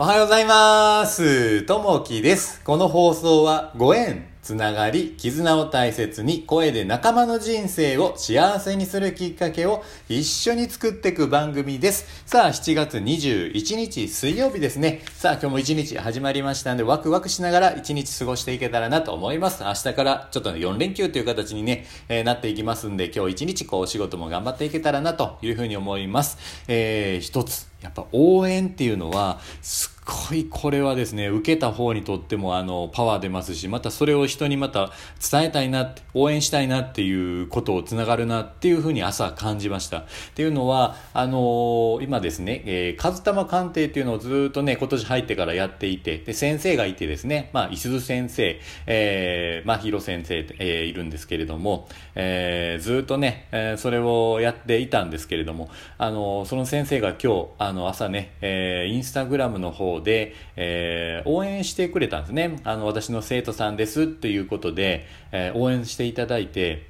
おはようございます。ともきです。この放送はご縁、つながり、絆を大切に声で仲間の人生を幸せにするきっかけを一緒に作っていく番組です。さあ、7月21日水曜日ですね。さあ、今日も1日始まりましたんで、ワクワクしながら1日過ごしていけたらなと思います。明日からちょっとね、4連休という形にね、えーなっていきますんで、今日1日こうお仕事も頑張っていけたらなというふうに思います。えー、一つ。やっぱ応援っていうのは、すっごいこれはですね、受けた方にとってもあの、パワー出ますし、またそれを人にまた伝えたいな、応援したいなっていうことをつながるなっていうふうに朝感じました。っていうのは、あのー今ですね、えー、かずたま鑑定っていうのをずっとね、今年入ってからやっていて、で、先生がいてですね、まあ、いすず先生、えー、まあ、ひろ先生、えーいるんですけれども、えーずっとね、えーそれをやっていたんですけれども、あのその先生が今日、あの、朝ね、えーインスタグラムの方で、えー応援してくれたんですね。あの、私の生徒さんですっていうことで、えー応援していただいて、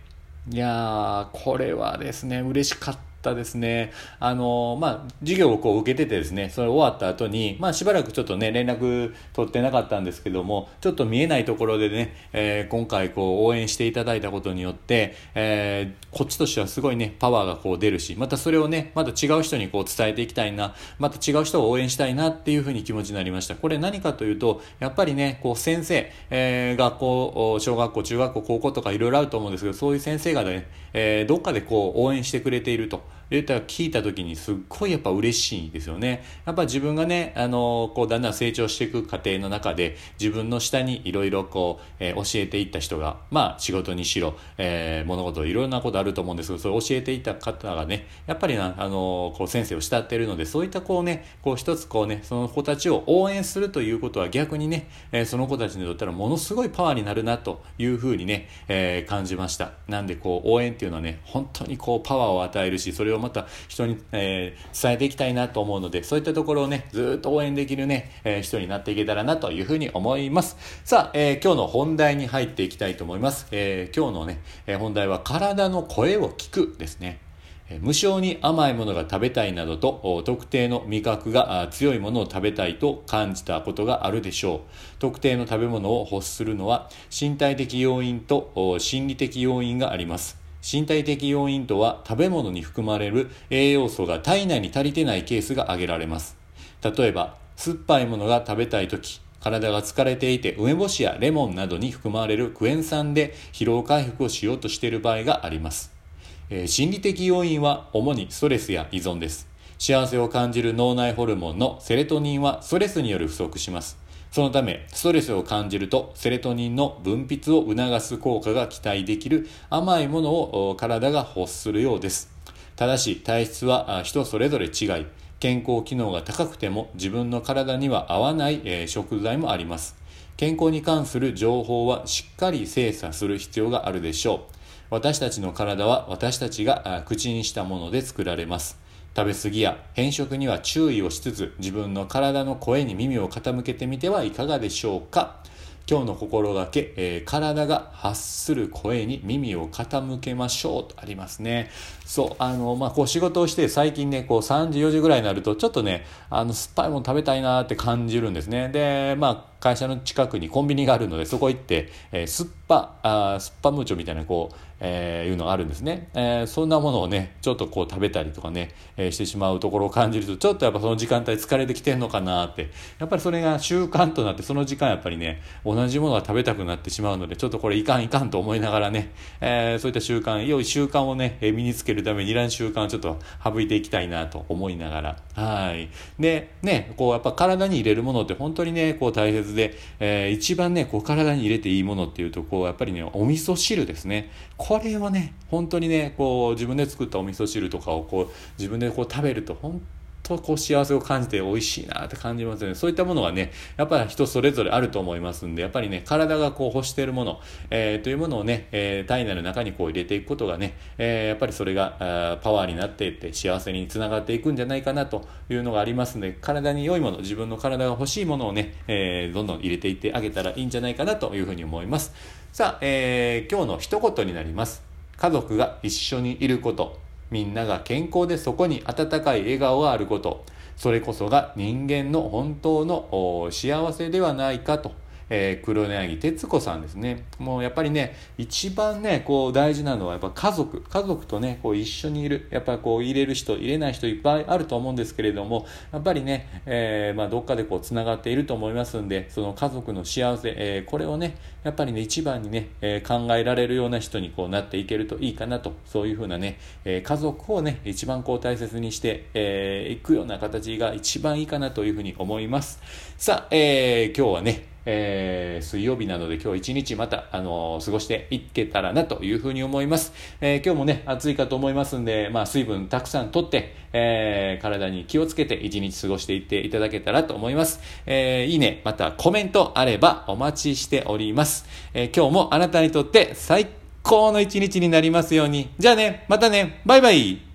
いやー、これはですね、嬉しかったたですね。あの、まあ、授業をこう受けててですね、それ終わった後に、まあ、しばらくちょっとね、連絡取ってなかったんですけども、ちょっと見えないところでね、えー今回こう応援していただいたことによって、えーこっちとしてはすごいね、パワーがこう出るし、またそれをね、また違う人にこう伝えていきたいな、また違う人を応援したいなっていうふうに気持ちになりました。これ何かというと、やっぱりね、こう先生、えー学校、小学校、中学校、高校とかいろいろあると思うんですけど、そういう先生がね、えーどっかでこう応援してくれていると。言ったら聞いた時にすっごいやっぱ嬉しいですよね。やっぱ自分がね、あのこうだんだん成長していく過程の中で自分の下にいろいろこう、えー教えていった人が、まあ仕事にしろ、えー物事いろんなことあると思うんですけど、それ教えていった方がね、やっぱりな、あのこう先生を慕っているので、そういったこうね、こう一つこうね、その子たちを応援するということは逆にね、えーその子たちにとったらものすごいパワーになるなというふうにね、えー感じました。なんでこう応援っていうのはね、本当にこうパワーを与えるし、それをまた人に、えー伝えていきたいなと思うので、そういったところをね、ずっと応援できるね、えー人になっていけたらなというふうに思います。さあ、えー今日の本題に入っていきたいと思います。え今日のね、え本題は体の声を聞くですね。無性に甘いものが食べたいなどと特定の味覚が強いものを食べたいと感じたことがあるでしょう特定の食べ物を欲するのは身体的要因と心理的要因があります身体的要因とは食べ物に含まれる栄養素が体内に足りてないケースが挙げられます例えば酸っぱいものが食べたい時体が疲れていて梅干しやレモンなどに含まれるクエン酸で疲労回復をしようとしている場合がありますえー心理的要因は主にストレスや依存です。幸せを感じる脳内ホルモンのセレトニンはストレスによる不足します。そのため、ストレスを感じると、セレトニンの分泌を促す効果が期待できる甘いものを体が欲するようです。ただし、体質は人それぞれ違い、健康機能が高くても自分の体には合わない、食材もあります。健康に関する情報はしっかり精査する必要があるでしょう。私たちの体は私たちが口にしたもので作られます。食べ過ぎや変色には注意をしつつ自分の体の声に耳を傾けてみてはいかがでしょうか今日の心がけ、えー体が発する声に耳を傾けましょうとありますね。そう、あの、まあ、こう仕事をして最近ね、こう3時、4時ぐらいになるとちょっとね、あの、酸っぱいもの食べたいなって感じるんですね。で、まあ、会社の近くにコンビニがあるのでそこ行って、えー酸っぱ、あー酸っぱムーチョみたいなこう、えーいうのがあるんですね、えーそんなものをねちょっとこう食べたりとかね、えーしてしまうところを感じるとちょっとやっぱその時間帯疲れてきてんのかなって。やっぱりそれが習慣となってその時間やっぱりね同じものが食べたくなってしまうのでちょっとこれいかんいかんと思いながらね、えーそういった習慣良い習慣をねえ身につけるためにいらん習慣をちょっと省いていきたいなと思いながら。はい。でねこうやっぱ体に入れるものって本当にねこう大切で、えー一番ねこう体に入れていいものっていうとこうやっぱりねお味噌汁ですね。これをね本当にねこう自分で作ったお味噌汁とかをこう自分でこう食べると本当こう幸せを感じて美味しいなって感じますよね。そういったものがねやっぱり人それぞれあると思いますんでやっぱりね体がこう欲しているもの、えーというものをね、えー体内の中にこう入れていくことがね、えーやっぱりそれがあパワーになっていって幸せにつながっていくんじゃないかなというのがありますので体に良いもの自分の体が欲しいものをね、えーどんどん入れていってあげたらいいんじゃないかなというふうに思います。さあ、えー今日の一言になります。家族が一緒にいること。みんなが健康でそこに温かい笑顔があることそれこそが人間の本当の幸せではないかと。えー、黒柳徹子さんですね。もうやっぱりね、一番ね、こう大事なのはやっぱ家族。家族とね、こう一緒にいる。やっぱこう入れる人、入れない人いっぱいあると思うんですけれども、やっぱりね、えー、まあどっかでこう繋がっていると思いますんで、その家族の幸せ、えー、これをね、やっぱりね、一番にね、え、考えられるような人にこうなっていけるといいかなと、そういうふうなね、え、家族をね、一番こう大切にして、えー、いくような形が一番いいかなというふうに思います。さあ、え、今日はね、えー、水曜日なので今日一日また、あのー、過ごしていけたらなというふうに思います。えー、今日もね、暑いかと思いますんで、まあ、水分たくさんとって、えー、体に気をつけて一日過ごしていっていただけたらと思います。えー、いいね、またコメントあればお待ちしております。えー、今日もあなたにとって最高の一日になりますように。じゃあね、またね、バイバイ